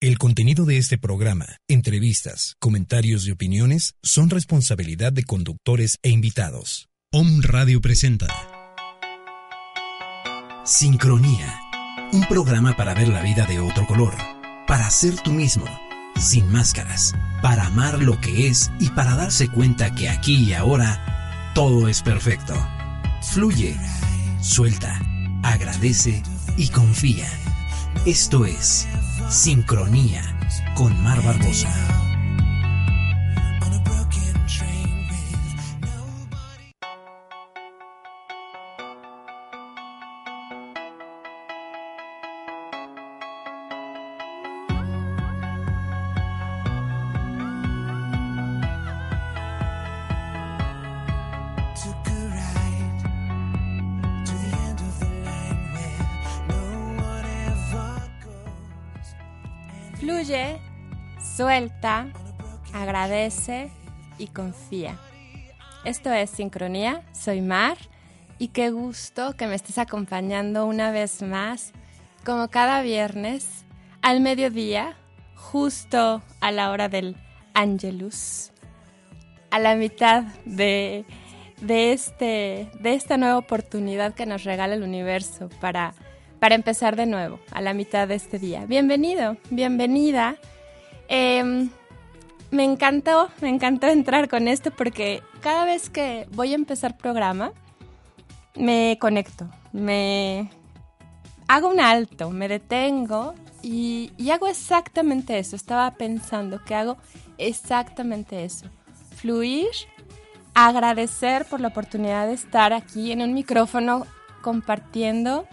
El contenido de este programa, entrevistas, comentarios y opiniones son responsabilidad de conductores e invitados. Om Radio presenta Sincronía, un programa para ver la vida de otro color, para ser tú mismo, sin máscaras, para amar lo que es y para darse cuenta que aquí y ahora todo es perfecto. Fluye, suelta, agradece y confía. Esto es Sincronía con Mar Barbosa. Suelta, agradece y confía. Esto es Sincronía, soy Mar y qué gusto que me estés acompañando una vez más, como cada viernes, al mediodía, justo a la hora del Angelus, a la mitad de, de, este, de esta nueva oportunidad que nos regala el universo para para empezar de nuevo a la mitad de este día. Bienvenido, bienvenida. Em, me encantó, me encantó entrar con esto porque cada vez que voy a empezar programa, me conecto, me hago un alto, me detengo y, hago exactamente eso. Estaba pensando que hago exactamente eso. Fluir, agradecer por la oportunidad de estar aquí en un micrófono compartiendo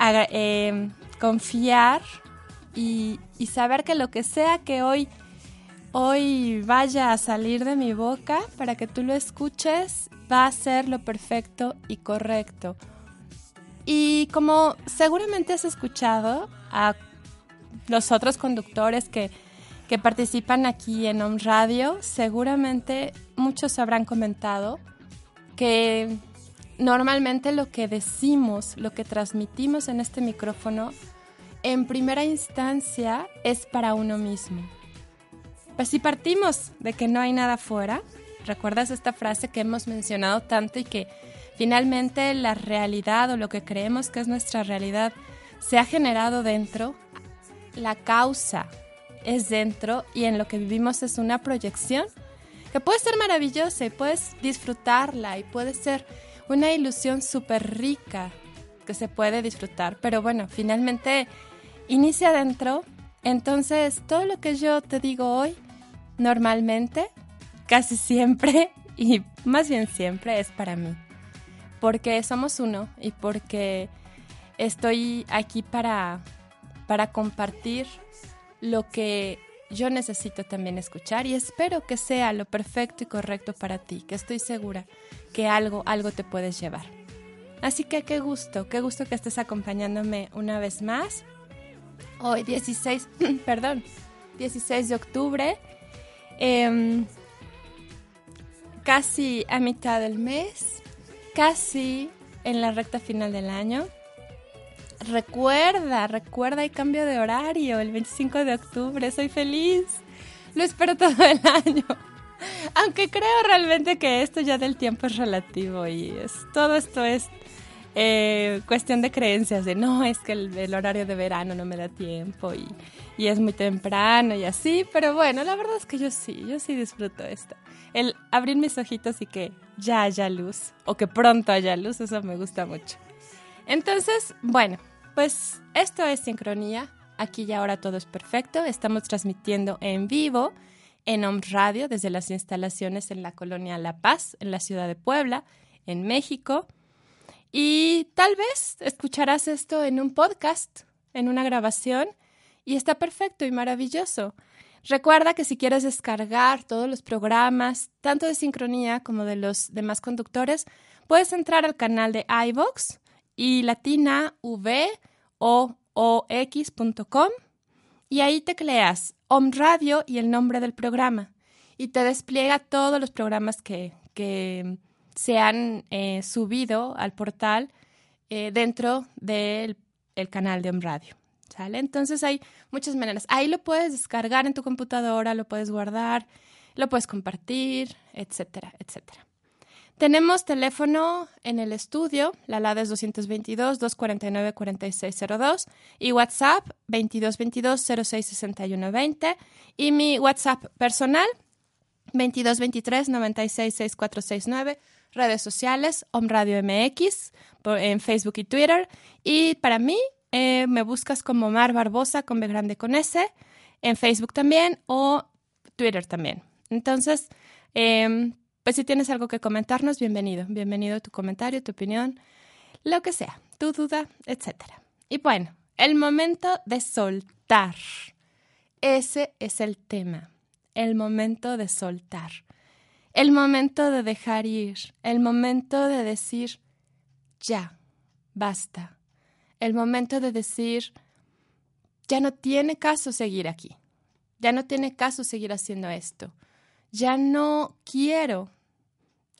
eh, confiar y, saber que lo que sea que hoy, hoy vaya a salir de mi boca para que tú lo escuches va a ser lo perfecto y correcto. Y como seguramente has escuchado a los otros conductores que, que participan aquí en Home Radio, seguramente muchos habrán comentado que Normalmente lo que decimos, lo que transmitimos en este micrófono, en primera instancia es para uno mismo. Pues si partimos de que no hay nada fuera, ¿recuerdas esta frase que hemos mencionado tanto y que finalmente la realidad o lo que creemos que es nuestra realidad se ha generado dentro? La causa es dentro y en lo que vivimos es una proyección que puede ser maravillosa y puedes disfrutarla y puede ser una ilusión súper rica que se puede disfrutar. Pero bueno, finalmente inicia adentro. Entonces, todo lo que yo te digo hoy, normalmente, casi siempre, y más bien siempre, es para mí. Porque somos uno y porque estoy aquí para, para compartir lo que yo necesito también escuchar y espero que sea lo perfecto y correcto para ti, que estoy segura que algo, algo te puedes llevar. Así que qué gusto, qué gusto que estés acompañándome una vez más. Hoy 16, perdón, 16 de octubre, em, casi a mitad del mes, casi en la recta final del año. Recuerda, recuerda, hay cambio de horario el 25 de octubre, soy feliz. Lo espero todo el año. Aunque creo realmente que esto ya del tiempo es relativo y es, todo esto es eh, cuestión de creencias, de no, es que el, horario de verano no me da tiempo y, y, es muy temprano y así, pero bueno, la verdad es que yo sí, yo sí disfruto esto. El abrir mis ojitos y que ya haya luz o que pronto haya luz, eso me gusta mucho. Entonces, bueno, pues esto es sincronía. Aquí y ahora todo es perfecto. Estamos transmitiendo en vivo en OM Radio desde las instalaciones en la colonia La Paz, en la ciudad de Puebla, en México. Y tal vez escucharás esto en un podcast, en una grabación, y está perfecto y maravilloso. Recuerda que si quieres descargar todos los programas, tanto de sincronía como de los demás conductores, puedes entrar al canal de iVox y latina v o o y ahí tecleas Om Radio y el nombre del programa y te despliega todos los programas que, que se han eh, subido al portal eh, dentro del el canal de Om Radio. Entonces hay muchas maneras. Ahí lo puedes descargar en tu computadora, lo puedes guardar, lo puedes compartir, etcétera, etcétera. Tenemos teléfono en el estudio, la LADA es 222-249-4602 y WhatsApp 2222-066120 y mi WhatsApp personal 2223-966469, redes sociales, Om Radio MX en Facebook y Twitter y para mí eh, me buscas como Mar Barbosa con B grande con S, en Facebook también o Twitter también. Entonces, em, pues si tienes algo que comentarnos, bienvenido. Bienvenido tu comentario, tu opinión, lo que sea, tu duda, etc. Y bueno, el momento de soltar. Ese es el tema. El momento de soltar. El momento de dejar ir. El momento de decir, ya, basta. El momento de decir, ya no tiene caso seguir aquí. Ya no tiene caso seguir haciendo esto ya no quiero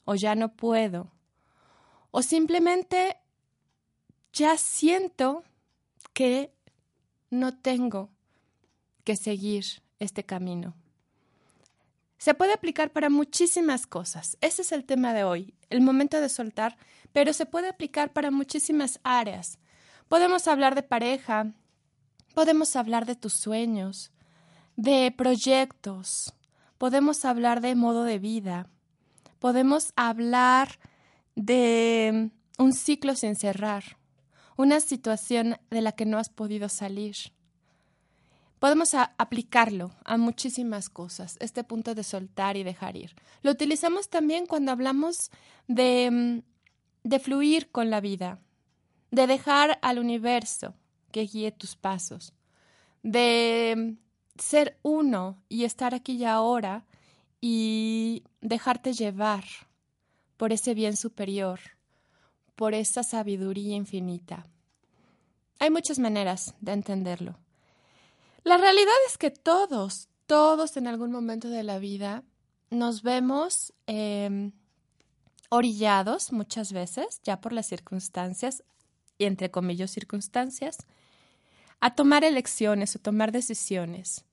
o ya no puedo o simplemente ya siento que no tengo que seguir este camino. Se puede aplicar para muchísimas cosas. Ese es el tema de hoy, el momento de soltar, pero se puede aplicar para muchísimas áreas. Podemos hablar de pareja, podemos hablar de tus sueños, de proyectos, podemos hablar de modo de vida, podemos hablar de un ciclo sin cerrar, una situación de la que no has podido salir. Podemos aplicarlo a muchísimas cosas, este punto de soltar y dejar ir. Lo utilizamos también cuando hablamos de, de fluir con la vida, de dejar al universo que guíe tus pasos, de ser uno y estar aquí y ahora y dejarte llevar por ese bien superior, por esa sabiduría infinita. Hay muchas maneras de entenderlo. La realidad es que todos, todos en algún momento de la vida nos vemos em, orillados muchas veces, ya por las circunstancias, y entre comillas circunstancias, a tomar elecciones o tomar decisiones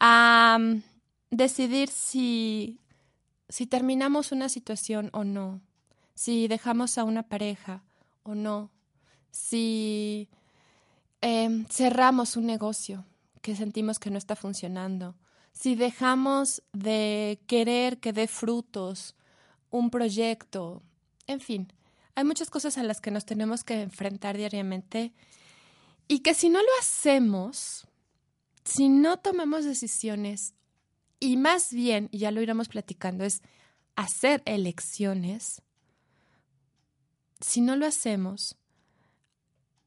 a mm, decidir si, si terminamos una situación o no, si dejamos a una pareja o no, si em, cerramos un negocio que sentimos que no está funcionando, si dejamos de querer que dé frutos un proyecto, en fin, hay muchas cosas a las que nos tenemos que enfrentar diariamente y que si no lo hacemos, si no tomamos decisiones, y más bien, ya lo iremos platicando, es hacer elecciones, si no lo hacemos,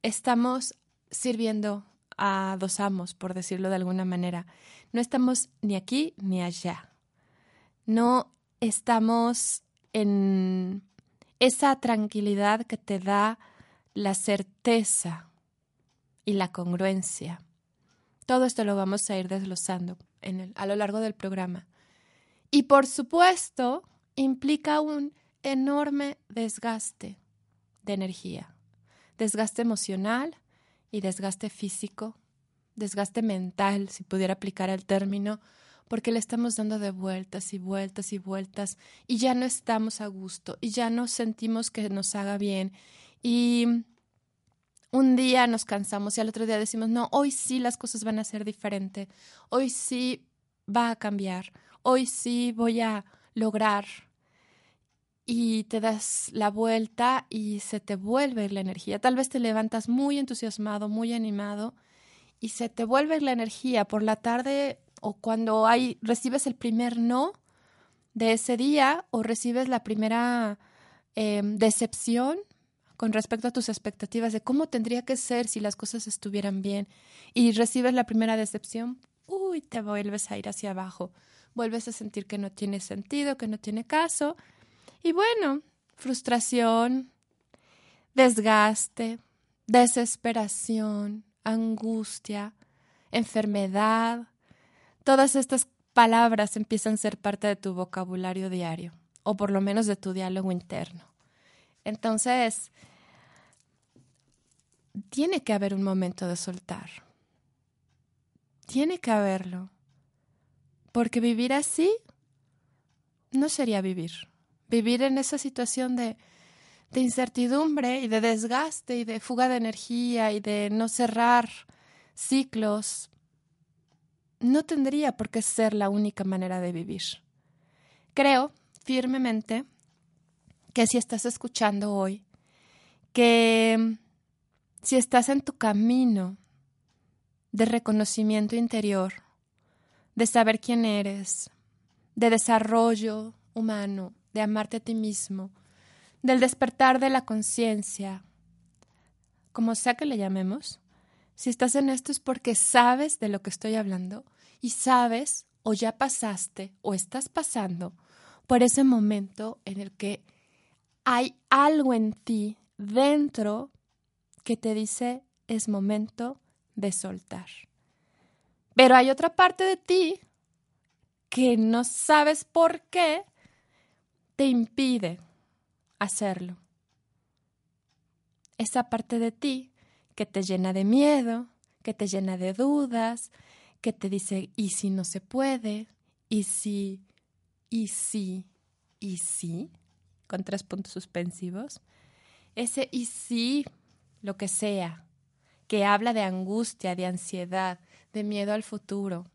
estamos sirviendo a dos amos, por decirlo de alguna manera. No estamos ni aquí ni allá. No estamos en esa tranquilidad que te da la certeza y la congruencia. Todo esto lo vamos a ir desglosando a lo largo del programa. Y por supuesto, implica un enorme desgaste de energía, desgaste emocional y desgaste físico, desgaste mental, si pudiera aplicar el término, porque le estamos dando de vueltas y vueltas y vueltas y ya no estamos a gusto y ya no sentimos que nos haga bien y un día nos cansamos y al otro día decimos, no, hoy sí las cosas van a ser diferentes, hoy sí va a cambiar, hoy sí voy a lograr. Y te das la vuelta y se te vuelve la energía. Tal vez te levantas muy entusiasmado, muy animado y se te vuelve la energía por la tarde o cuando hay recibes el primer no de ese día o recibes la primera em, decepción con respecto a tus expectativas de cómo tendría que ser si las cosas estuvieran bien y recibes la primera decepción, uy, te vuelves a ir hacia abajo, vuelves a sentir que no tiene sentido, que no tiene caso. Y bueno, frustración, desgaste, desesperación, angustia, enfermedad, todas estas palabras empiezan a ser parte de tu vocabulario diario, o por lo menos de tu diálogo interno. Entonces, tiene que haber un momento de soltar. Tiene que haberlo. Porque vivir así no sería vivir. Vivir en esa situación de, incertidumbre y de desgaste y de fuga de energía y de no cerrar ciclos no tendría por qué ser la única manera de vivir. Creo firmemente que si estás escuchando hoy, que si estás en tu camino de reconocimiento interior, de saber quién eres, de desarrollo humano, de amarte a ti mismo, del despertar de la conciencia, como sea que le llamemos, si estás en esto es porque sabes de lo que estoy hablando y sabes o ya pasaste o estás pasando por ese momento en el que hay algo en ti dentro que te dice es momento de soltar. Pero hay otra parte de ti que no sabes por qué te impide hacerlo. Esa parte de ti que te llena de miedo, que te llena de dudas, que te dice, ¿y si no se puede? ¿Y si? ¿Y si? ¿Y si? Con tres puntos suspensivos. Ese y si, lo que sea, que habla de angustia, de ansiedad, de miedo al futuro,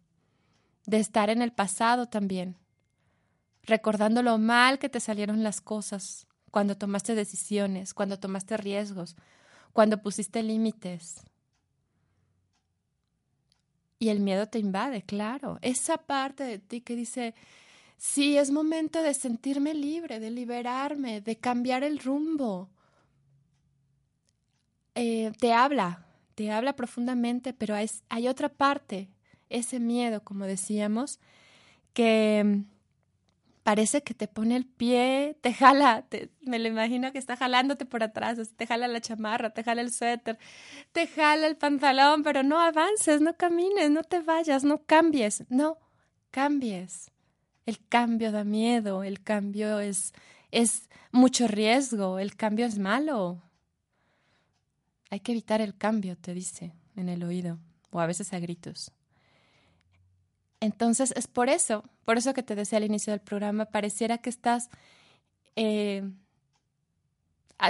de estar en el pasado también, recordando lo mal que te salieron las cosas cuando tomaste decisiones, cuando tomaste riesgos, cuando pusiste límites. Y el miedo te invade, claro. Esa parte de ti que dice, sí, es momento de sentirme libre, de liberarme, de cambiar el rumbo. Eh, te habla, te habla profundamente, pero hay otra parte, ese miedo, como decíamos, que parece que te pone el pie, te jala, me lo imagino que está jalándote por atrás, te jala la chamarra, te jala el suéter, te jala el pantalón, pero no avances, no camines, no te vayas, no cambies, no cambies. El cambio da miedo, el cambio es, es mucho riesgo, el cambio es malo. Hay que evitar el cambio, te dice en el oído, o a veces a gritos. Entonces es por eso, por eso que te decía al inicio del programa, pareciera que estás eh,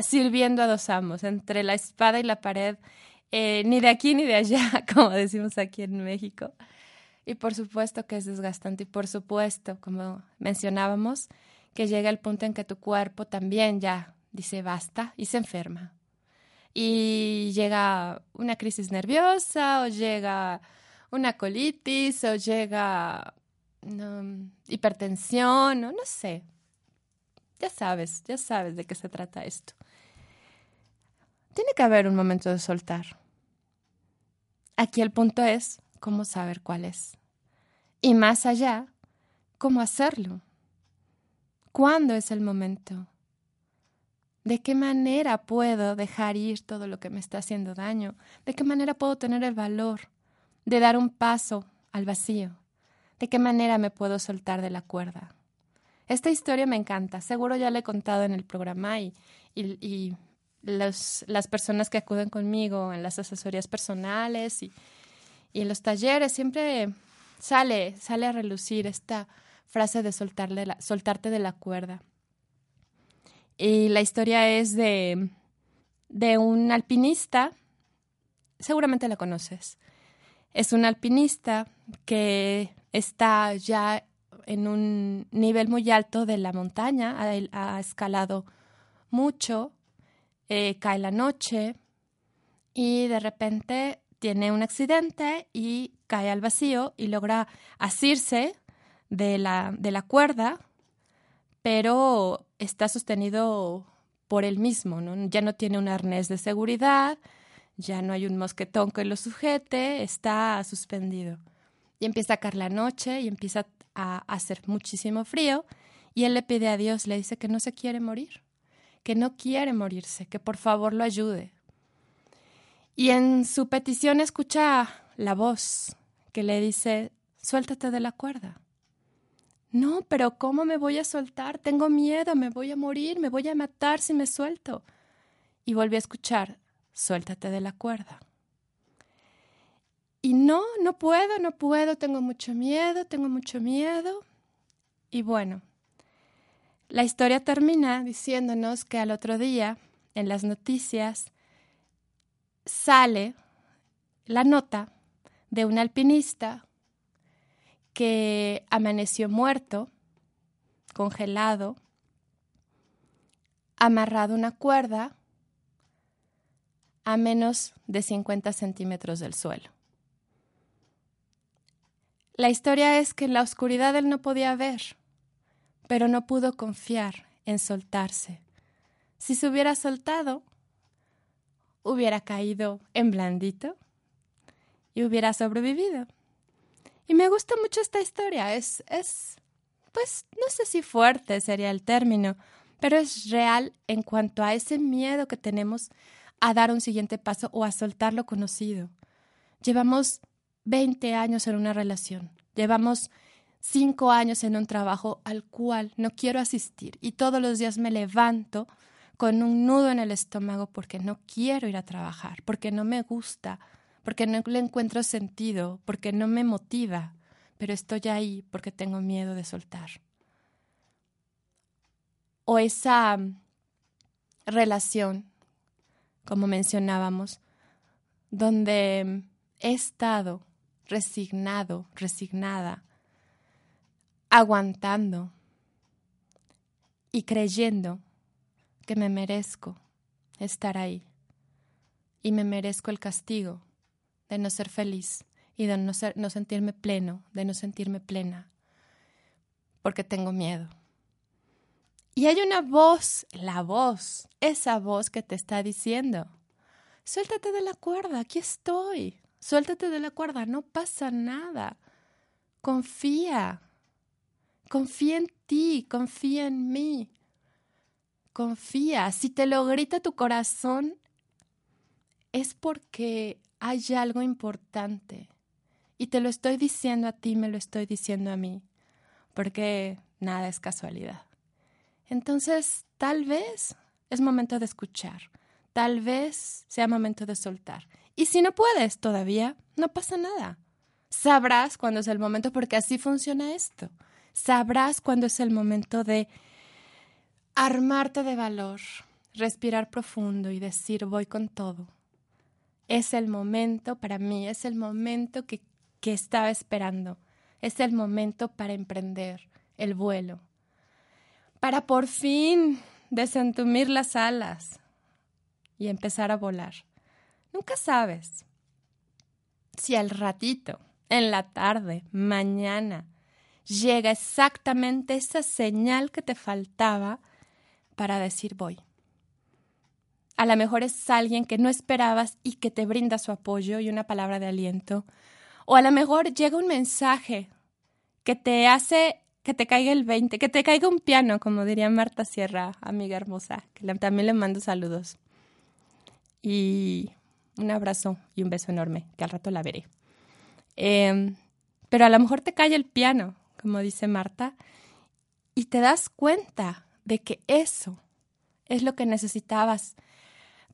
sirviendo a dos amos, entre la espada y la pared, eh, ni de aquí ni de allá, como decimos aquí en México. Y por supuesto que es desgastante y por supuesto, como mencionábamos, que llega el punto en que tu cuerpo también ya dice basta y se enferma. Y llega una crisis nerviosa o llega una colitis o llega hipertensión o no sé. Ya sabes, ya sabes de qué se trata esto. Tiene que haber un momento de soltar. Aquí el punto es cómo saber cuál es. Y más allá, cómo hacerlo. ¿Cuándo es el momento? ¿De qué manera puedo dejar ir todo lo que me está haciendo daño? ¿De qué manera puedo tener el valor de dar un paso al vacío. ¿De qué manera me puedo soltar de la cuerda? Esta historia me encanta. Seguro ya la he contado en el programa y, y, las personas que acuden conmigo en las asesorías personales y, y, en los talleres siempre sale, sale a relucir esta frase de soltarle soltarte de la cuerda. Y la historia es de, de un alpinista, seguramente la conoces, es un alpinista que está ya en un nivel muy alto de la montaña, ha, escalado mucho, eh, cae la noche y de repente tiene un accidente y cae al vacío y logra asirse de la, de la cuerda, pero está sostenido por él mismo, ¿no? Ya no tiene un arnés de seguridad, ya no hay un mosquetón que lo sujete, está suspendido. Y empieza a caer la noche y empieza a hacer muchísimo frío y él le pide a Dios, le dice que no se quiere morir, que no quiere morirse, que por favor lo ayude. Y en su petición escucha la voz que le dice, suéltate de la cuerda. No, pero ¿cómo me voy a soltar? Tengo miedo, me voy a morir, me voy a matar si me suelto. Y volví a escuchar, suéltate de la cuerda. Y no, no puedo, no puedo, tengo mucho miedo, tengo mucho miedo. Y bueno, la historia termina diciéndonos que al otro día, en las noticias, sale la nota de un alpinista que amaneció muerto, congelado, amarrado a una cuerda a menos de 50 centímetros del suelo. La historia es que en la oscuridad él no podía ver, pero no pudo confiar en soltarse. Si se hubiera soltado, hubiera caído en blandito y hubiera sobrevivido. Y me gusta mucho esta historia. Es, es, pues, no sé si fuerte sería el término, pero es real en cuanto a ese miedo que tenemos a dar un siguiente paso o a soltar lo conocido. Llevamos 20 años en una relación. Llevamos cinco años en un trabajo al cual no quiero asistir y todos los días me levanto con un nudo en el estómago porque no quiero ir a trabajar, porque no me gusta, porque no le encuentro sentido, porque no me motiva, pero estoy ahí porque tengo miedo de soltar. O esa relación, como mencionábamos, donde he estado resignado, resignada, aguantando y creyendo que me merezco estar ahí y me merezco el castigo de no ser feliz y de no, ser, no sentirme pleno, de no sentirme plena, porque tengo miedo. Y hay una voz, la voz, esa voz que te está diciendo, suéltate de la cuerda, aquí estoy, suéltate de la cuerda, no pasa nada, confía, confía en ti, confía en mí, confía, si te lo grita tu corazón, es porque hay algo importante. Y te lo estoy diciendo a ti, me lo estoy diciendo a mí, porque nada es casualidad. Entonces, tal vez es momento de escuchar, tal vez sea momento de soltar. Y si no puedes todavía, no pasa nada. Sabrás cuándo es el momento, porque así funciona esto. Sabrás cuándo es el momento de armarte de valor, respirar profundo y decir voy con todo es el momento para mí, es el momento que, que estaba esperando, es el momento para emprender el vuelo, para por fin desentumir las alas y empezar a volar. Nunca sabes si al ratito, en la tarde, mañana, llega exactamente esa señal que te faltaba para decir voy a lo mejor es alguien que no esperabas y que te brinda su apoyo y una palabra de aliento. O a lo mejor llega un mensaje que te hace que te caiga el 20, que te caiga un piano, como diría Marta Sierra, amiga hermosa, que también le mando saludos. Y un abrazo y un beso enorme, que al rato la veré. Em, pero a lo mejor te cae el piano, como dice Marta, y te das cuenta de que eso es lo que necesitabas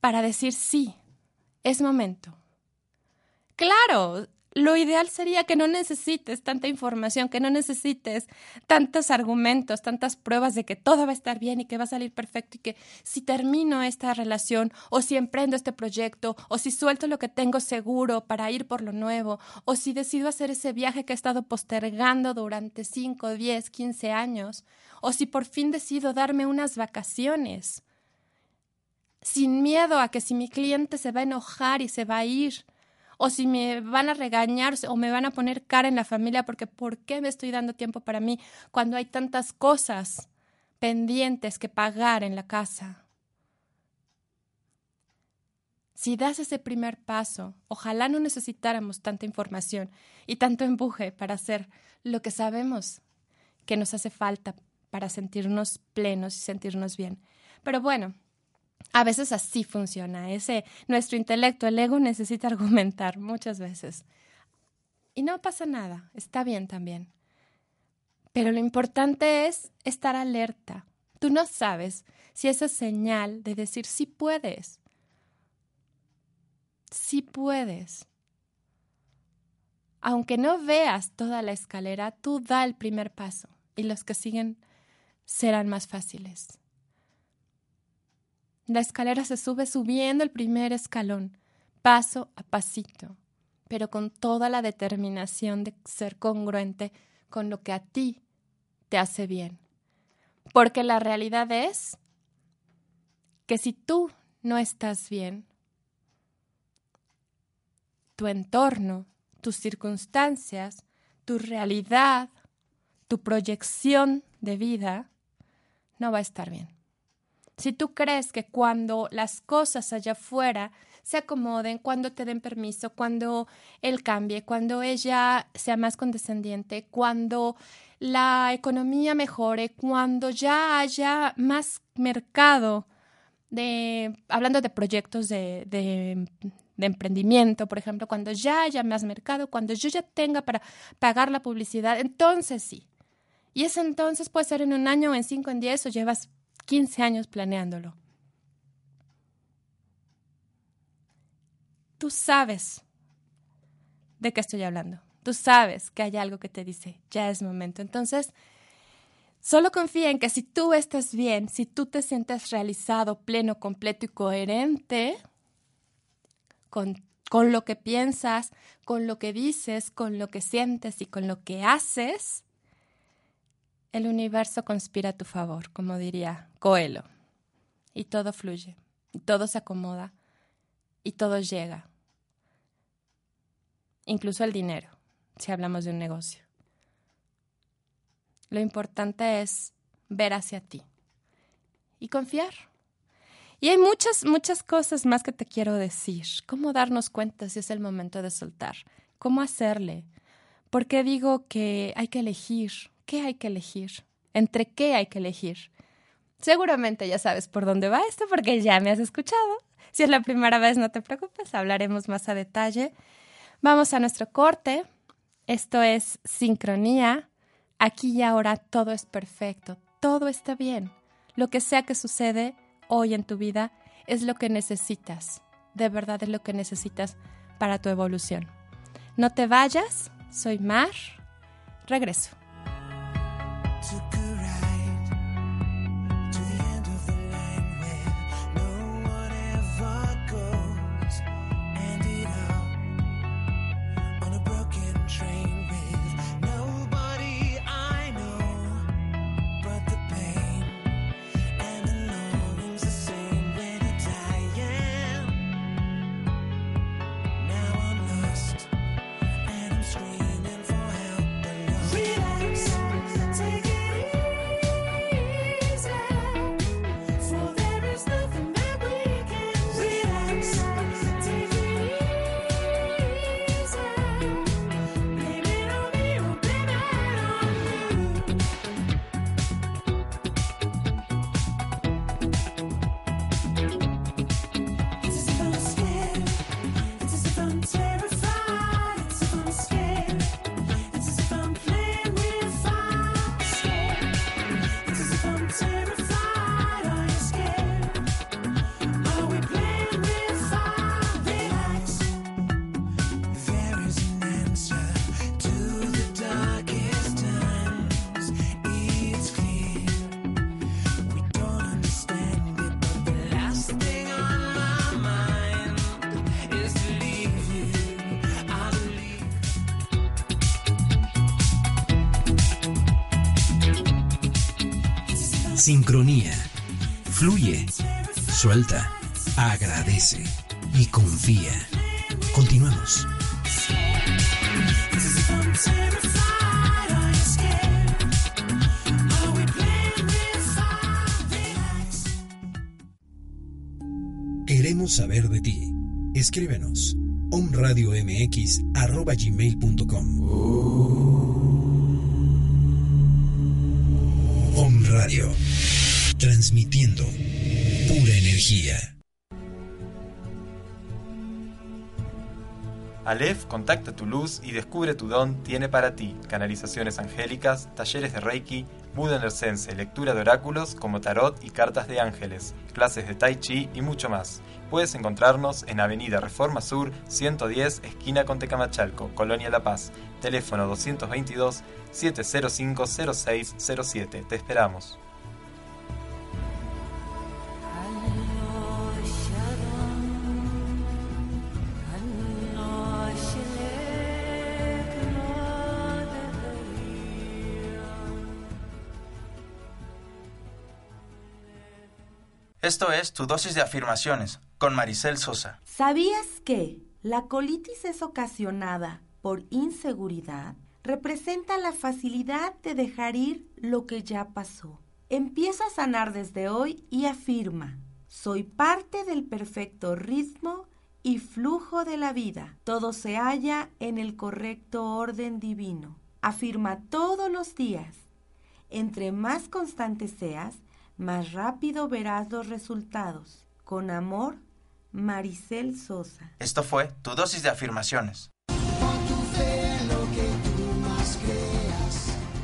para decir sí, es momento. Claro, lo ideal sería que no necesites tanta información, que no necesites tantos argumentos, tantas pruebas de que todo va a estar bien y que va a salir perfecto y que si termino esta relación o si emprendo este proyecto o si suelto lo que tengo seguro para ir por lo nuevo o si decido hacer ese viaje que he estado postergando durante 5, 10, 15 años o si por fin decido darme unas vacaciones sin miedo a que si mi cliente se va a enojar y se va a ir, o si me van a regañar o me van a poner cara en la familia porque ¿por qué me estoy dando tiempo para mí cuando hay tantas cosas pendientes que pagar en la casa? Si das ese primer paso, ojalá no necesitáramos tanta información y tanto empuje para hacer lo que sabemos que nos hace falta para sentirnos plenos y sentirnos bien. Pero bueno, a veces así funciona. Ese nuestro intelecto, el ego necesita argumentar muchas veces. Y no pasa nada, está bien también. Pero lo importante es estar alerta. Tú no sabes si esa señal de decir sí puedes. Sí puedes. Aunque no veas toda la escalera, tú da el primer paso y los que siguen serán más fáciles. La escalera se sube subiendo el primer escalón, paso a pasito, pero con toda la determinación de ser congruente con lo que a ti te hace bien. Porque la realidad es que si tú no estás bien, tu entorno, tus circunstancias, tu realidad, tu proyección de vida, no va a estar bien. Si tú crees que cuando las cosas allá afuera se acomoden, cuando te den permiso, cuando él cambie, cuando ella sea más condescendiente, cuando la economía mejore, cuando ya haya más mercado de, hablando de proyectos de, emprendimiento, por ejemplo, cuando ya haya más mercado, cuando yo ya tenga para pagar la publicidad, entonces sí. Y ese entonces puede ser en un año, en cinco, en diez, o llevas 15 años planeándolo. Tú sabes de qué estoy hablando. Tú sabes que hay algo que te dice, ya es momento. Entonces, solo confía en que si tú estás bien, si tú te sientes realizado, pleno, completo y coherente con, con lo que piensas, con lo que dices, con lo que sientes y con lo que haces, el universo conspira a tu favor, como diría Coelho. Y todo fluye, y todo se acomoda, y todo llega. Incluso el dinero, si hablamos de un negocio. Lo importante es ver hacia ti y confiar. Y hay muchas, muchas cosas más que te quiero decir. ¿Cómo darnos cuenta si es el momento de soltar? ¿Cómo hacerle? ¿Por qué digo que hay que elegir? ¿Qué hay que elegir? ¿Entre qué hay que elegir? Seguramente ya sabes por dónde va esto porque ya me has escuchado. Si es la primera vez, no te preocupes, hablaremos más a detalle. Vamos a nuestro corte. Esto es sincronía. Aquí y ahora todo es perfecto, todo está bien. Lo que sea que sucede hoy en tu vida es lo que necesitas. De verdad es lo que necesitas para tu evolución. No te vayas, soy Mar. Regreso. Sincronía. Fluye. Suelta. Agradece. Y confía. Continuamos. Queremos saber de ti. Escríbenos omradiomx.gmail.com contacta tu luz y descubre tu don tiene para ti canalizaciones angélicas, talleres de Reiki, Buda Nercense, lectura de oráculos como tarot y cartas de ángeles, clases de Tai Chi y mucho más. Puedes encontrarnos en Avenida Reforma Sur 110, esquina con Tecamachalco, Colonia La Paz. Teléfono 222 705 0607. Te esperamos. Esto es Tu dosis de afirmaciones con Maricel Sosa. ¿Sabías que la colitis es ocasionada por inseguridad? Representa la facilidad de dejar ir lo que ya pasó. Empieza a sanar desde hoy y afirma, soy parte del perfecto ritmo y flujo de la vida. Todo se halla en el correcto orden divino. Afirma todos los días. Entre más constante seas, más rápido verás los resultados. Con amor, Maricel Sosa. Esto fue Tu dosis de afirmaciones.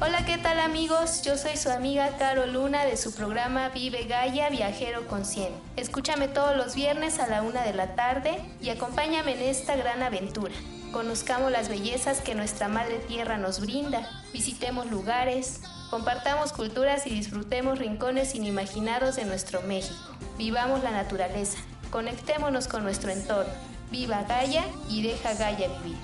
Hola, ¿qué tal amigos? Yo soy su amiga Caro Luna de su programa Vive Gaia Viajero Consciente. Escúchame todos los viernes a la una de la tarde y acompáñame en esta gran aventura. Conozcamos las bellezas que nuestra Madre Tierra nos brinda, visitemos lugares, compartamos culturas y disfrutemos rincones inimaginados de nuestro México. Vivamos la naturaleza, conectémonos con nuestro entorno. Viva Gaia y deja Gaia vivir.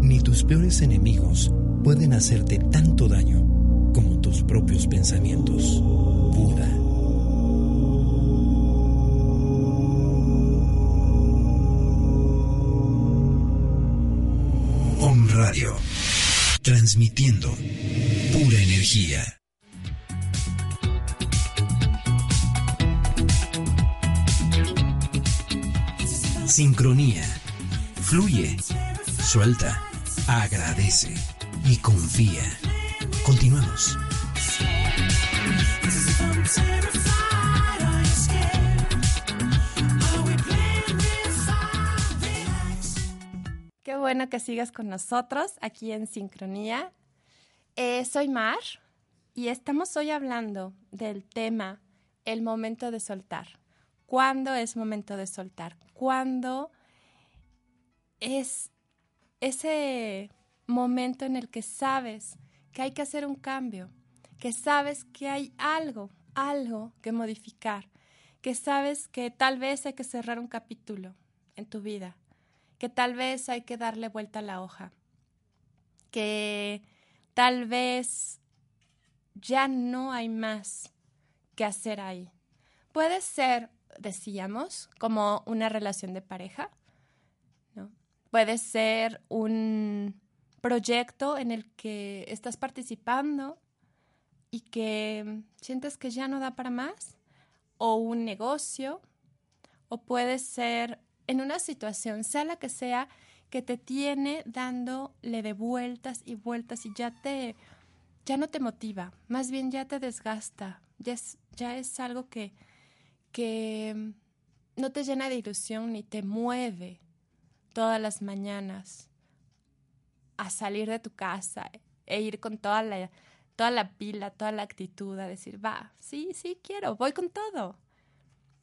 Ni tus peores enemigos pueden hacerte tanto daño como tus propios pensamientos. Buda. Om Radio. Transmitiendo pura energía. Sincronía. Fluye. Suelta. Agradece. Y confía. Continuamos. Qué bueno que sigas con nosotros aquí en Sincronía. Eh, soy Mar y estamos hoy hablando del tema el momento de soltar. ¿Cuándo es momento de soltar? ¿Cuándo es ese momento en el que sabes que hay que hacer un cambio, que sabes que hay algo, algo que modificar, que sabes que tal vez hay que cerrar un capítulo en tu vida, que tal vez hay que darle vuelta a la hoja, que tal vez ya no hay más que hacer ahí. Puede ser, decíamos, como una relación de pareja, ¿no? Puede ser un proyecto en el que estás participando y que sientes que ya no da para más, o un negocio, o puede ser en una situación, sea la que sea, que te tiene dándole de vueltas y vueltas y ya te ya no te motiva, más bien ya te desgasta, ya es, ya es algo que, que no te llena de ilusión ni te mueve todas las mañanas a salir de tu casa e ir con toda la, toda la pila, toda la actitud, a decir, va, sí, sí, quiero, voy con todo.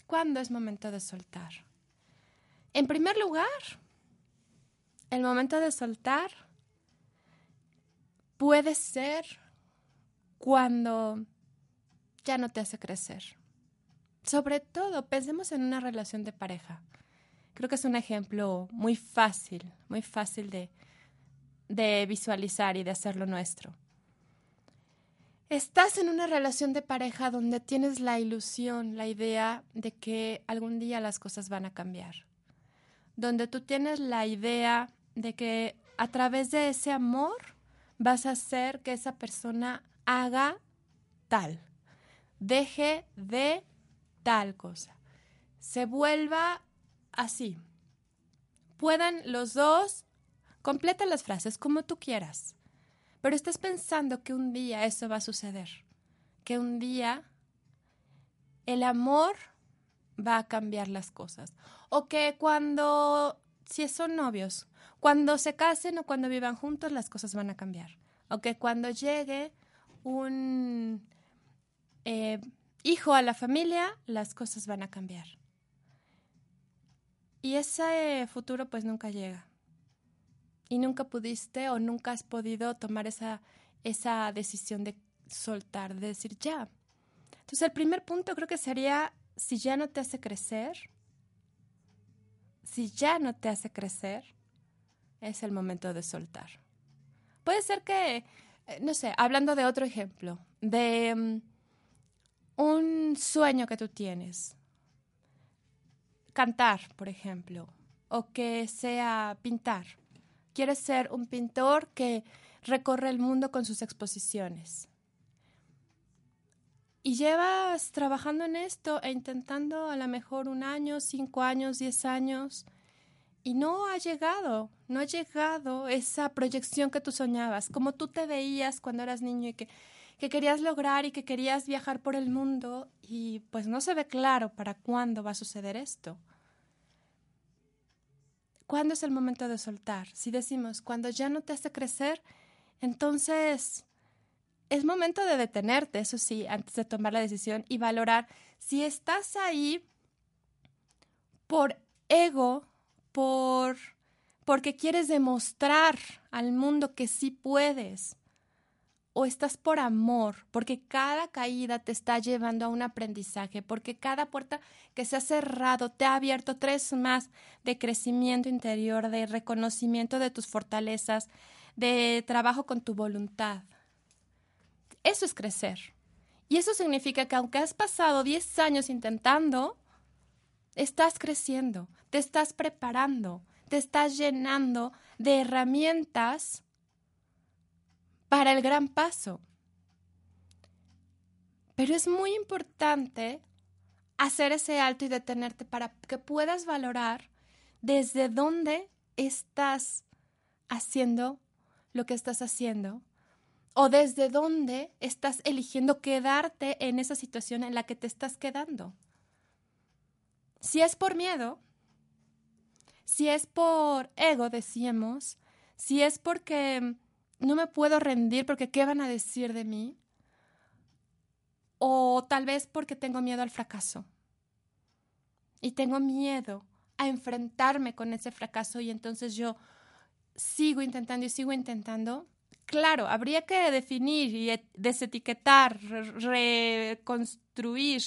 ¿Cuándo es momento de soltar? En primer lugar, el momento de soltar puede ser cuando ya no te hace crecer. Sobre todo, pensemos en una relación de pareja. Creo que es un ejemplo muy fácil, muy fácil de, de visualizar y de hacerlo nuestro. Estás en una relación de pareja donde tienes la ilusión, la idea de que algún día las cosas van a cambiar, donde tú tienes la idea de que a través de ese amor vas a hacer que esa persona haga tal, deje de tal cosa, se vuelva así. Puedan los dos, completa las frases como tú quieras, pero estás pensando que un día eso va a suceder, que un día el amor va a cambiar las cosas, o que cuando, si son novios, cuando se casen o cuando vivan juntos, las cosas van a cambiar, o que cuando llegue un eh, hijo a la familia, las cosas van a cambiar. Y ese futuro pues nunca llega. Y nunca pudiste o nunca has podido tomar esa, esa decisión de soltar, de decir ya. Entonces el primer punto creo que sería si ya no te hace crecer, si ya no te hace crecer, es el momento de soltar. Puede ser que, eh, no sé, hablando de otro ejemplo, de mm, un sueño que tú tienes, cantar, por ejemplo, o que sea pintar. Quieres ser un pintor que recorre el mundo con sus exposiciones. Y llevas trabajando en esto e intentando a lo mejor un año, cinco años, diez años, y no ha llegado, no ha llegado esa proyección que tú soñabas, como tú te veías cuando eras niño y que, que querías lograr y que querías viajar por el mundo, y pues no se ve claro para cuándo va a suceder esto. ¿Cuándo es el momento de soltar? Si decimos, cuando ya no te hace crecer, entonces es momento de detenerte, eso sí, antes de tomar la decisión y valorar si estás ahí por ego, por porque quieres demostrar al mundo que sí puedes, o estás por amor, porque cada caída te está llevando a un aprendizaje, porque cada puerta que se ha cerrado te ha abierto tres más de crecimiento interior, de reconocimiento de tus fortalezas, de trabajo con tu voluntad. Eso es crecer. Y eso significa que aunque has pasado 10 años intentando, estás creciendo, te estás preparando, te estás llenando de herramientas para el gran paso. Pero es muy importante hacer ese alto y detenerte para que puedas valorar desde dónde estás haciendo lo que estás haciendo o desde dónde estás eligiendo quedarte en esa situación en la que te estás quedando. Si es por miedo, si es por ego, decíamos, si es porque no me puedo rendir porque ¿qué van a decir de mí? O tal vez porque tengo miedo al fracaso. Y tengo miedo a enfrentarme con ese fracaso y entonces yo sigo intentando y sigo intentando. Claro, habría que definir y desetiquetar, reconstruir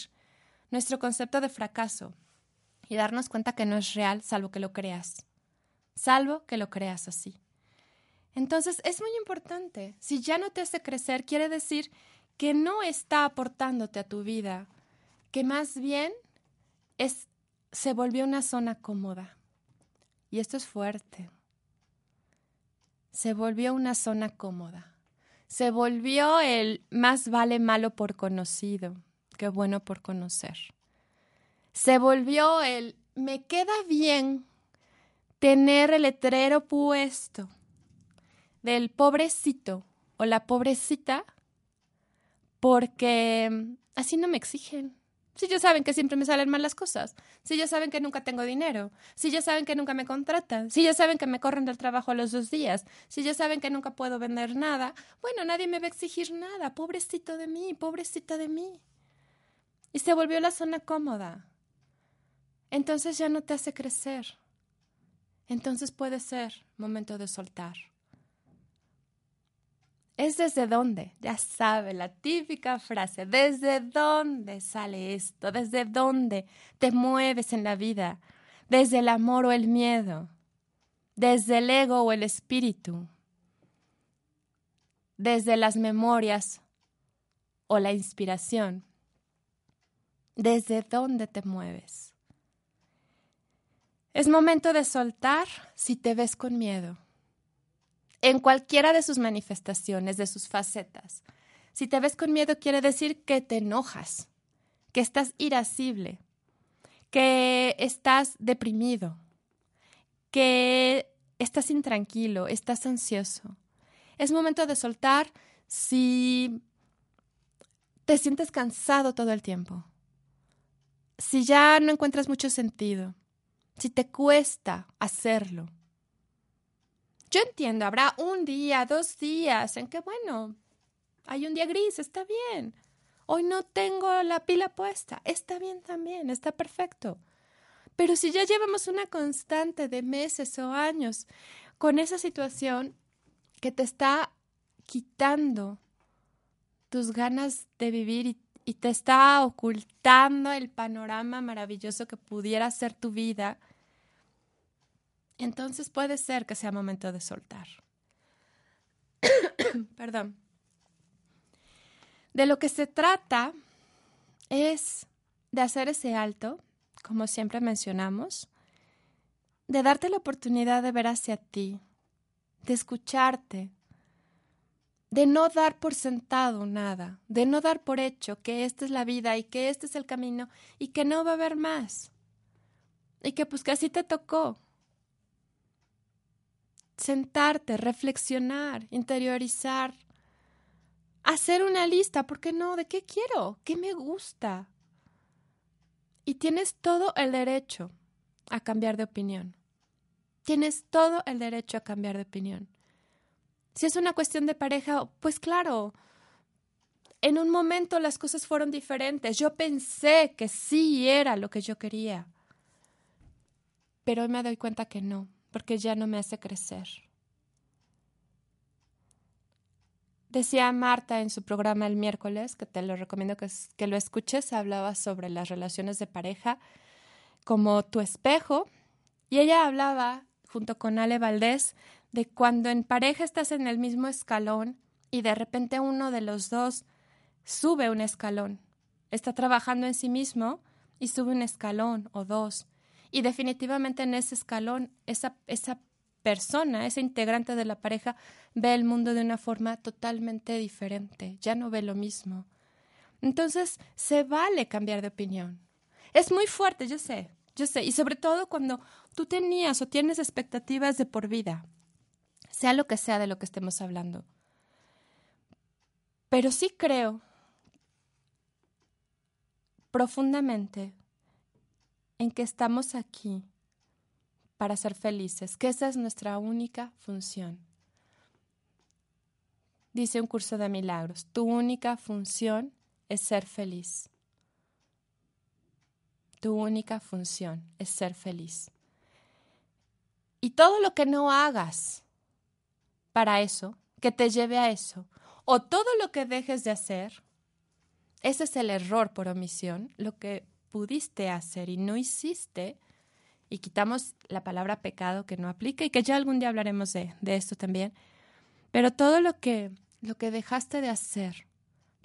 nuestro concepto de fracaso y darnos cuenta que no es real salvo que lo creas, salvo que lo creas así. Entonces es muy importante. Si ya no te hace crecer, quiere decir que no está aportándote a tu vida, que más bien es, se volvió una zona cómoda. Y esto es fuerte. Se volvió una zona cómoda. Se volvió el más vale malo por conocido que bueno por conocer. Se volvió el me queda bien tener el letrero puesto del pobrecito o la pobrecita porque mm, así no me exigen. Si ya saben que siempre me salen mal las cosas, si ya saben que nunca tengo dinero, si ya saben que nunca me contratan, si ya saben que me corren del trabajo a los dos días, si ya saben que nunca puedo vender nada, bueno, nadie me va a exigir nada, pobrecito de mí, pobrecita de mí. Y se volvió la zona cómoda. Entonces ya no te hace crecer. Entonces puede ser momento de soltar. Es desde dónde, ya sabe la típica frase, desde dónde sale esto, desde dónde te mueves en la vida, desde el amor o el miedo, desde el ego o el espíritu, desde las memorias o la inspiración, desde dónde te mueves. Es momento de soltar si te ves con miedo. En cualquiera de sus manifestaciones, de sus facetas. Si te ves con miedo quiere decir que te enojas, que estás irascible, que estás deprimido, que estás intranquilo, estás ansioso. Es momento de soltar si te sientes cansado todo el tiempo, si ya no encuentras mucho sentido, si te cuesta hacerlo. Yo entiendo, habrá un día, dos días en que, bueno, hay un día gris, está bien. Hoy no tengo la pila puesta, está bien también, está perfecto. Pero si ya llevamos una constante de meses o años con esa situación que te está quitando tus ganas de vivir y, te está ocultando el panorama maravilloso que pudiera ser tu vida, entonces puede ser que sea momento de soltar. Perdón. De lo que se trata es de hacer ese alto, como siempre mencionamos, de darte la oportunidad de ver hacia ti, de escucharte, de no dar por sentado nada, de no dar por hecho que esta es la vida y que este es el camino y que no va a haber más. Y que pues que así te tocó. Sentarte, reflexionar, interiorizar, hacer una lista, ¿por qué no? ¿De qué quiero? ¿Qué me gusta? Y tienes todo el derecho a cambiar de opinión. Tienes todo el derecho a cambiar de opinión. Si es una cuestión de pareja, pues claro, en un momento las cosas fueron diferentes. Yo pensé que sí era lo que yo quería. Pero hoy me doy cuenta que no, porque ya no me hace crecer. Decía Marta en su programa el miércoles, que te lo recomiendo que, que lo escuches, hablaba sobre las relaciones de pareja como tu espejo, y ella hablaba junto con Ale Valdés, de cuando en pareja estás en el mismo escalón y de repente uno de los dos sube un escalón. Está trabajando en sí mismo y sube un escalón o dos. Y definitivamente en ese escalón, esa, esa persona, ese integrante de la pareja, ve el mundo de una forma totalmente diferente, ya no ve lo mismo. Entonces, se vale cambiar de opinión. Es muy fuerte, yo sé, yo sé, y sobre todo cuando tú tenías o tienes expectativas de por vida, sea lo que sea de lo que estemos hablando. Pero sí creo profundamente en que estamos aquí para ser felices, que esa es nuestra única función. Dice un curso de milagros, tu única función es ser feliz. Tu única función es ser feliz. Y todo lo que no hagas para eso, que te lleve a eso, o todo lo que dejes de hacer, ese es el error por omisión, lo que pudiste hacer y no hiciste, y quitamos la palabra pecado que no aplica y que ya algún día hablaremos de, de esto también, pero todo lo que, lo que dejaste de hacer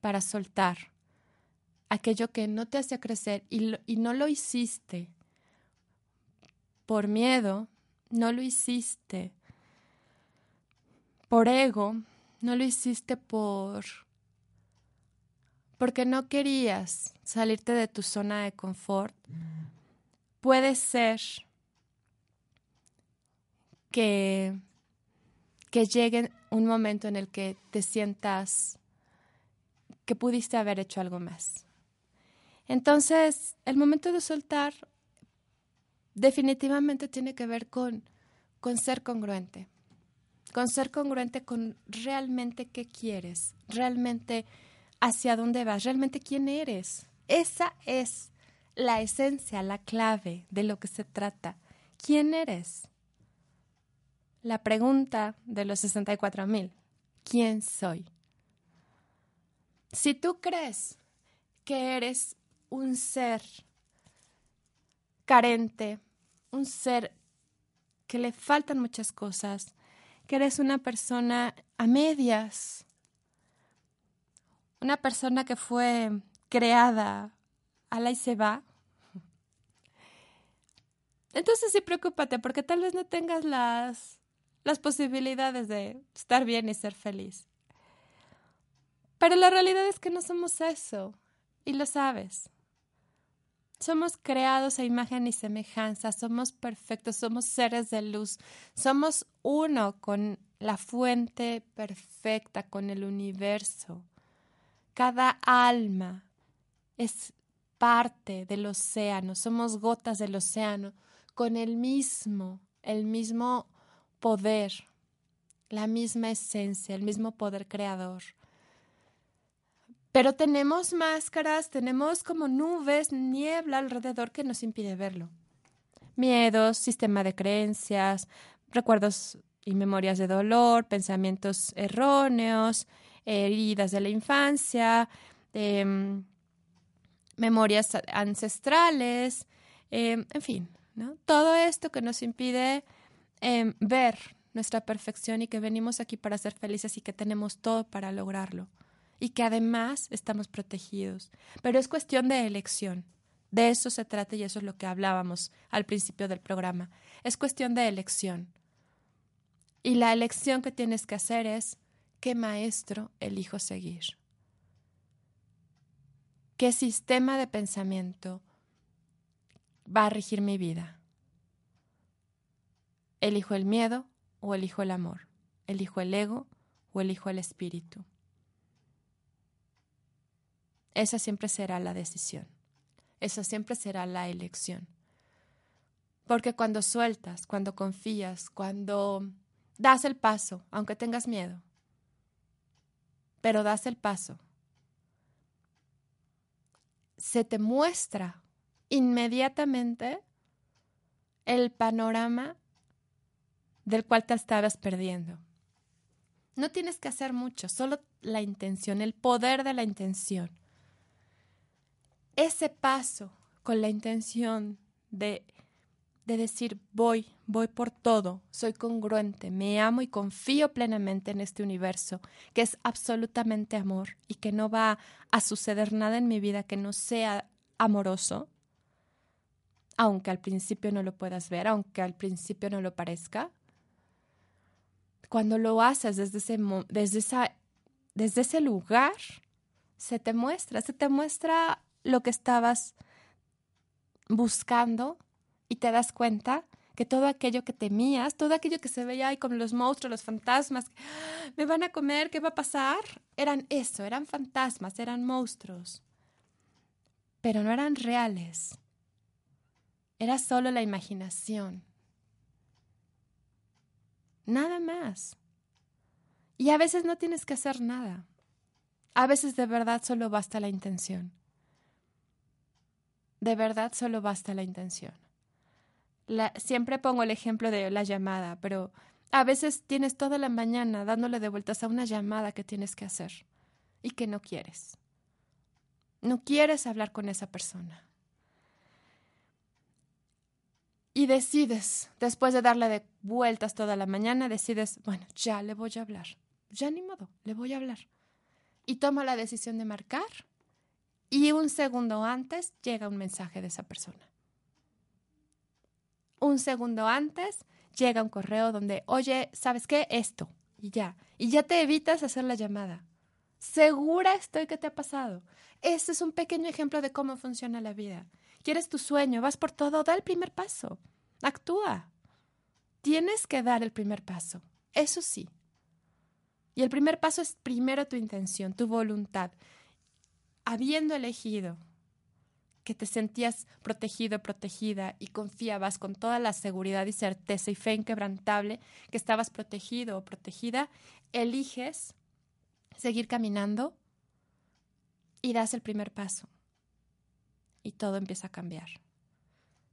para soltar, aquello que no te hacía crecer y, y no lo hiciste por miedo, no lo hiciste por ego, no lo hiciste por porque no querías salirte de tu zona de confort. Puede ser que que llegue un momento en el que te sientas que pudiste haber hecho algo más. Entonces, el momento de soltar definitivamente tiene que ver con, con ser congruente, con ser congruente con realmente qué quieres, realmente hacia dónde vas, realmente quién eres. Esa es la esencia, la clave de lo que se trata. ¿Quién eres? La pregunta de los 64 mil. ¿Quién soy? Si tú crees que eres un ser carente, un ser que le faltan muchas cosas, que eres una persona a medias, una persona que fue creada a la y se va, entonces sí preocúpate porque tal vez no tengas las, las posibilidades de estar bien y ser feliz. Pero la realidad es que no somos eso y lo sabes. Somos creados a imagen y semejanza, somos perfectos, somos seres de luz, somos uno con la fuente perfecta, con el universo. Cada alma es parte del océano, somos gotas del océano, con el mismo, el mismo poder, la misma esencia, el mismo poder creador. Pero tenemos máscaras, tenemos como nubes, niebla alrededor que nos impide verlo. Miedos, sistema de creencias, recuerdos y memorias de dolor, pensamientos erróneos, heridas de la infancia, em, memorias ancestrales, em, en fin, todo esto que nos impide em, ver nuestra perfección y que venimos aquí para ser felices y que tenemos todo para lograrlo y que además estamos protegidos. Pero es cuestión de elección. De eso se trata y eso es lo que hablábamos al principio del programa. Es cuestión de elección. Y la elección que tienes que hacer es qué maestro elijo seguir. ¿Qué sistema de pensamiento va a regir mi vida? ¿Elijo el miedo o elijo el amor? ¿Elijo el ego o elijo el espíritu? Esa siempre será la decisión. Esa siempre será la elección. Porque cuando sueltas, cuando confías, cuando das el paso, aunque tengas miedo, pero das el paso, se te muestra inmediatamente el panorama del cual te estabas perdiendo. No tienes que hacer mucho, solo la intención, el poder de la intención. Ese paso con la intención de, de decir voy, voy por todo, soy congruente, me amo y confío plenamente en este universo, que es absolutamente amor y que no va a suceder nada en mi vida que no sea amoroso, aunque al principio no lo puedas ver, aunque al principio no lo parezca, cuando lo haces desde ese, desde esa, desde ese lugar, se te muestra, se te muestra lo que estabas buscando y te das cuenta que todo aquello que temías, todo aquello que se veía ahí como los monstruos, los fantasmas, ¡Ah! me van a comer, ¿qué va a pasar? Eran eso, eran fantasmas, eran monstruos, pero no eran reales. Era solo la imaginación. Nada más. Y a veces no tienes que hacer nada. A veces de verdad solo basta la intención. De verdad solo basta la intención. Siempre pongo el ejemplo de la llamada, pero a veces tienes toda la mañana dándole de vueltas a una llamada que tienes que hacer y que no quieres. No quieres hablar con esa persona y decides, después de darle de vueltas toda la mañana, decides, bueno, ya le voy a hablar. Ya ni modo, le voy a hablar. Y toma la decisión de marcar y un segundo antes llega un mensaje de esa persona. Un segundo antes llega un correo donde, oye, ¿sabes qué? Esto. Y ya. Y ya te evitas hacer la llamada. Segura estoy que te ha pasado. Este es un pequeño ejemplo de cómo funciona la vida. Quieres tu sueño, vas por todo, da el primer paso. Actúa. Tienes que dar el primer paso. Eso sí. Y el primer paso es primero tu intención, tu voluntad. Habiendo elegido que te sentías protegido, protegida y confiabas con toda la seguridad y certeza y fe inquebrantable que estabas protegido o protegida, eliges seguir caminando y das el primer paso y todo empieza a cambiar.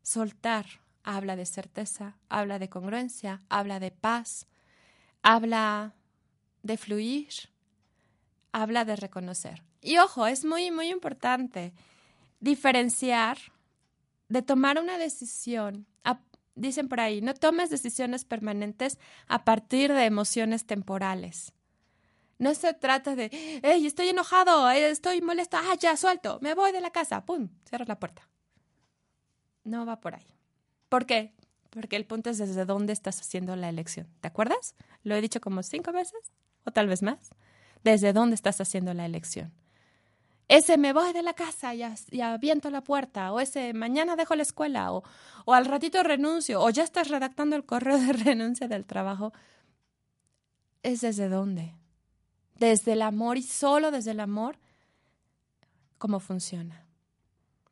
Soltar habla de certeza, habla de congruencia, habla de paz, habla de fluir, habla de reconocer. Y ojo, es muy, muy importante diferenciar de tomar una decisión. dicen por ahí, no tomes decisiones permanentes a partir de emociones temporales. No se trata de, hey, estoy enojado, eh, estoy molesto, ah, ya, suelto, me voy de la casa, pum, cierra la puerta. No va por ahí. ¿Por qué? Porque el punto es desde dónde estás haciendo la elección. ¿Te acuerdas? Lo he dicho como cinco veces o tal vez más. Desde dónde estás haciendo la elección. Ese me voy de la casa y, aviento la puerta, o ese mañana dejo la escuela, o, o al ratito renuncio, o ya estás redactando el correo de renuncia del trabajo. Es desde dónde. Desde el amor y solo desde el amor, cómo funciona.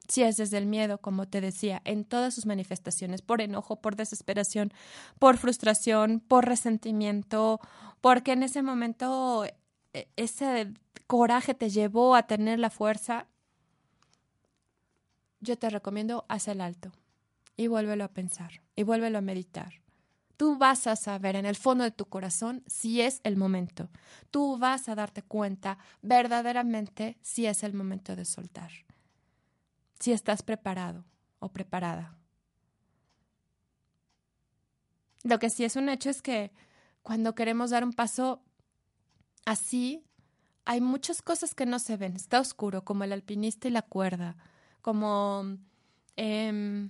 Si es desde el miedo, como te decía, en todas sus manifestaciones, por enojo, por desesperación, por frustración, por resentimiento, porque en ese momento ese coraje te llevó a tener la fuerza, yo te recomiendo haz el alto y vuélvelo a pensar y vuélvelo a meditar. Tú vas a saber en el fondo de tu corazón si es el momento. Tú vas a darte cuenta verdaderamente si es el momento de soltar. Si estás preparado o preparada. Lo que sí es un hecho es que cuando queremos dar un paso así, hay muchas cosas que no se ven. Está oscuro, como el alpinista y la cuerda, como eh,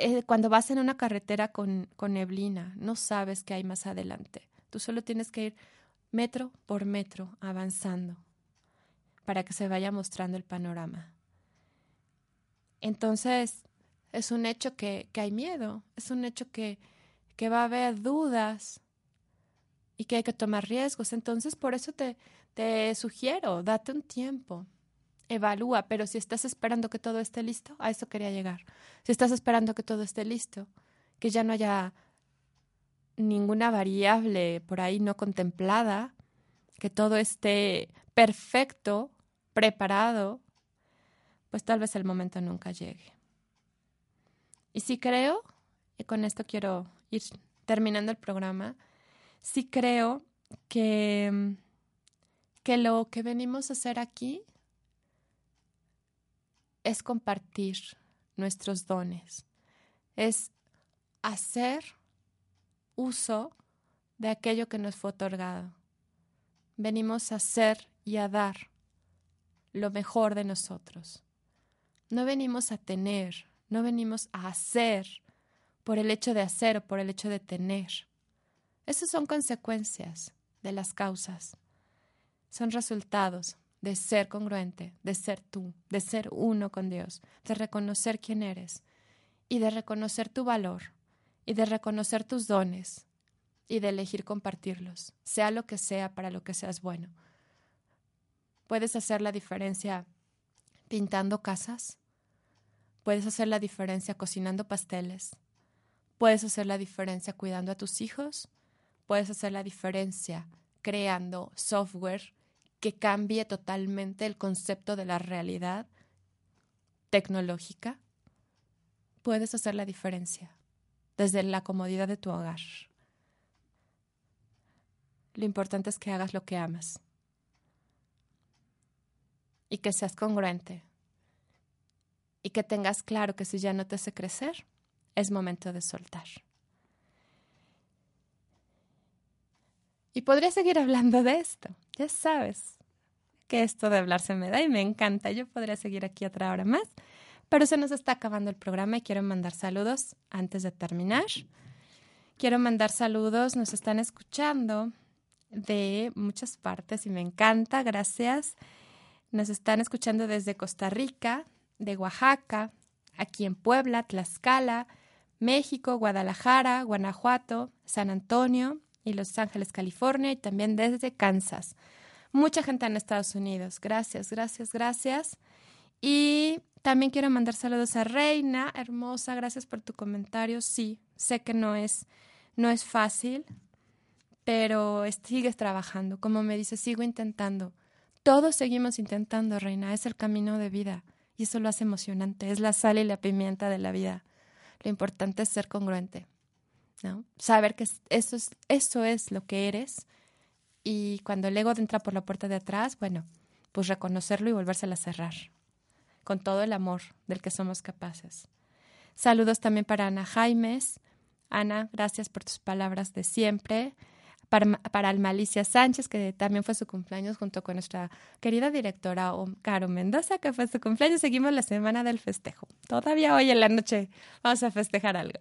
eh, cuando vas en una carretera con, con neblina, no sabes qué hay más adelante. Tú solo tienes que ir metro por metro avanzando para que se vaya mostrando el panorama. Entonces, es un hecho que, que hay miedo, es un hecho que, que va a haber dudas y que hay que tomar riesgos. Entonces, por eso te, te sugiero, date un tiempo, evalúa, pero si estás esperando que todo esté listo, a eso quería llegar. Si estás esperando que todo esté listo, que ya no haya ninguna variable por ahí no contemplada, que todo esté perfecto, preparado, pues tal vez el momento nunca llegue. Y sí creo, y con esto quiero ir terminando el programa, sí creo que, que lo que venimos a hacer aquí es compartir nuestros dones, es hacer uso de aquello que nos fue otorgado. Venimos a hacer y a dar lo mejor de nosotros. No venimos a tener, no venimos a hacer por el hecho de hacer o por el hecho de tener. Esas son consecuencias de las causas. Son resultados de ser congruente, de ser tú, de ser uno con Dios, de reconocer quién eres y de reconocer tu valor y de reconocer tus dones y de elegir compartirlos, sea lo que sea para lo que seas bueno. Puedes hacer la diferencia pintando casas, puedes hacer la diferencia cocinando pasteles, puedes hacer la diferencia cuidando a tus hijos, puedes hacer la diferencia creando software que cambie totalmente el concepto de la realidad tecnológica, puedes hacer la diferencia desde la comodidad de tu hogar. Lo importante es que hagas lo que amas y que seas congruente y que tengas claro que si ya no te hace crecer, es momento de soltar. Y podría seguir hablando de esto, ya sabes que esto de hablar se me da y me encanta. Yo podría seguir aquí otra hora más, pero se nos está acabando el programa y quiero mandar saludos antes de terminar. Quiero mandar saludos, nos están escuchando de muchas partes y me encanta, gracias. Nos están escuchando desde Costa Rica, de Oaxaca, aquí en Puebla, Tlaxcala, México, Guadalajara, Guanajuato, San Antonio, y Los Ángeles, California, y también desde Kansas. Mucha gente en Estados Unidos. Gracias, gracias, gracias. Y también quiero mandar saludos a Reina, hermosa, gracias por tu comentario. Sí, sé que no es, no es fácil, pero sigues trabajando. Como me dice, sigo intentando. Todos seguimos intentando, Reina. Es el camino de vida y eso lo hace emocionante. Es la sal y la pimienta de la vida. Lo importante es ser congruente. Saber que eso es, eso es lo que eres y cuando el ego entra por la puerta de atrás, bueno, pues reconocerlo y volvérsela a cerrar con todo el amor del que somos capaces. Saludos también para Ana Jaimes. Ana, gracias por tus palabras de siempre. para, para Almalicia Sánchez, que también fue su cumpleaños, junto con nuestra querida directora Caro Mendoza, que fue su cumpleaños. Seguimos la semana del festejo. Todavía hoy en la noche vamos a festejar algo.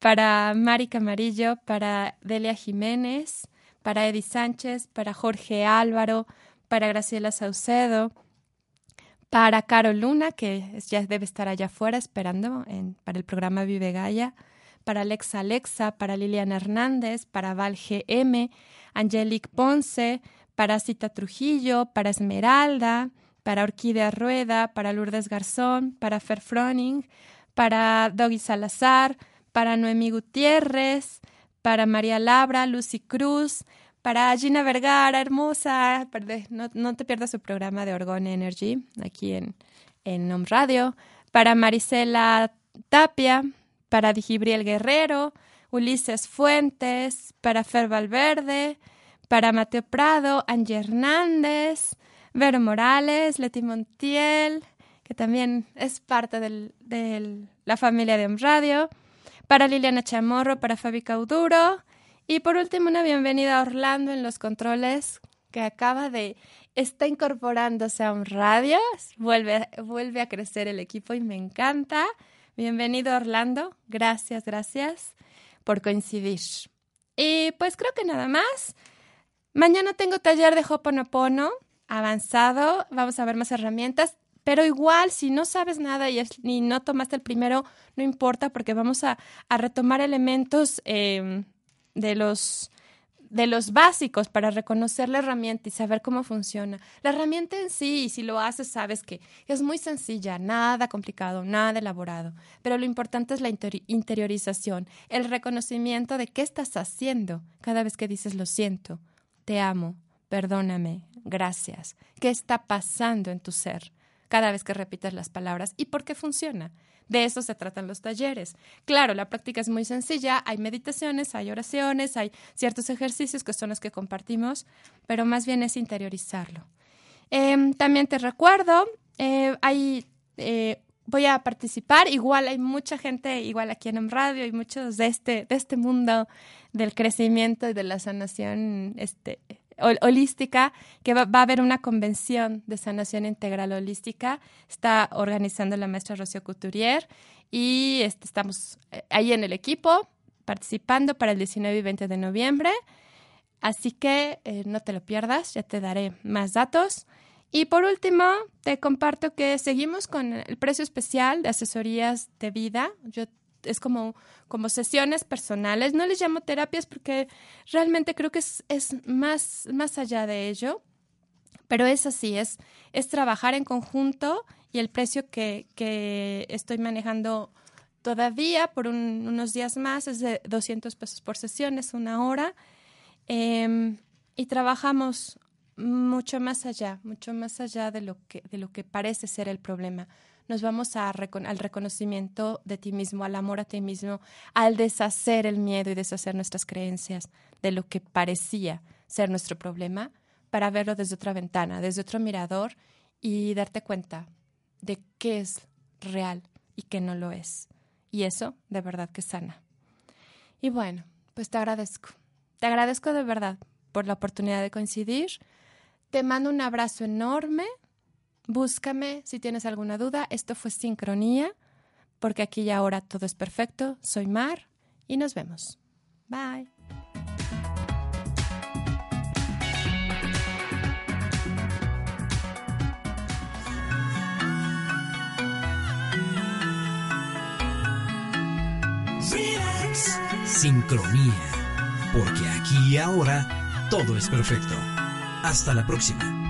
Para Mari Camarillo, para Delia Jiménez, para Eddie Sánchez, para Jorge Álvaro, para Graciela Saucedo, para Caro Luna, que ya debe estar allá afuera esperando para el programa Vive Gaia, para Alexa Alexa, para Liliana Hernández, para Val GM, Angelique Ponce, para Cita Trujillo, para Esmeralda, para Orquídea Rueda, para Lourdes Garzón, para Fer Froning, para Doggy Salazar, para Noemí Gutiérrez, para María Labra, Lucy Cruz, para Gina Vergara, hermosa, no, te pierdas su programa de Orgone Energy aquí en, en Radio, para Marisela Tapia, para Digibriel Guerrero, Ulises Fuentes, para Fer Valverde, para Mateo Prado, Angie Hernández, Vero Morales, Leti Montiel, que también es parte de la familia de Om Radio, para Liliana Chamorro, para Fabi Cauduro, y por último, una bienvenida a Orlando en los controles, que acaba de, está incorporándose a un radio, vuelve, vuelve a crecer el equipo y me encanta. Bienvenido Orlando, gracias, gracias por coincidir. Y pues creo que nada más. Mañana tengo taller de Hoponopono avanzado, vamos a ver más herramientas. Pero igual, si no sabes nada y, ni no tomaste el primero, no importa porque vamos a, retomar elementos em, de los de los básicos para reconocer la herramienta y saber cómo funciona. La herramienta en sí, si lo haces, sabes que es muy sencilla, nada complicado, nada elaborado. Pero lo importante es la interiorización, el reconocimiento de qué estás haciendo cada vez que dices lo siento, te amo, perdóname, gracias. ¿Qué está pasando en tu ser cada vez que repites las palabras y por qué funciona? De eso se tratan los talleres. Claro, la práctica es muy sencilla, hay meditaciones, hay oraciones, hay ciertos ejercicios que son los que compartimos, pero más bien es interiorizarlo. Em, también te recuerdo, eh, hay, eh, voy a participar, igual hay mucha gente, igual aquí en radio, y muchos de este, de este mundo del crecimiento y de la sanación este, holística, que va, a haber una convención de sanación integral holística. Está organizando la maestra Rocío Couturier y este, estamos eh, ahí en el equipo participando para el 19 y 20 de noviembre. Así que eh, no te lo pierdas, ya te daré más datos. Y por último, te comparto que seguimos con el precio especial de asesorías de vida. Yo es como, como sesiones personales. No les llamo terapias porque realmente creo que es, es más, más allá de ello. Pero es así, es, es trabajar en conjunto y el precio que, que estoy manejando todavía por unos días más es de 200 pesos por sesión, es una hora. Em, y trabajamos mucho más allá, mucho más allá de lo que, de lo que parece ser el problema nos vamos al reconocimiento de ti mismo, al amor a ti mismo, al deshacer el miedo y deshacer nuestras creencias de lo que parecía ser nuestro problema, para verlo desde otra ventana, desde otro mirador y darte cuenta de qué es real y qué no lo es. Y eso de verdad que sana. Y bueno, pues te agradezco. Te agradezco de verdad por la oportunidad de coincidir. Te mando un abrazo enorme Búscame si tienes alguna duda. Esto fue Sincronía, porque aquí y ahora todo es perfecto. Soy Mar y nos vemos. Bye. Sincronía, porque aquí y ahora todo es perfecto. Hasta la próxima.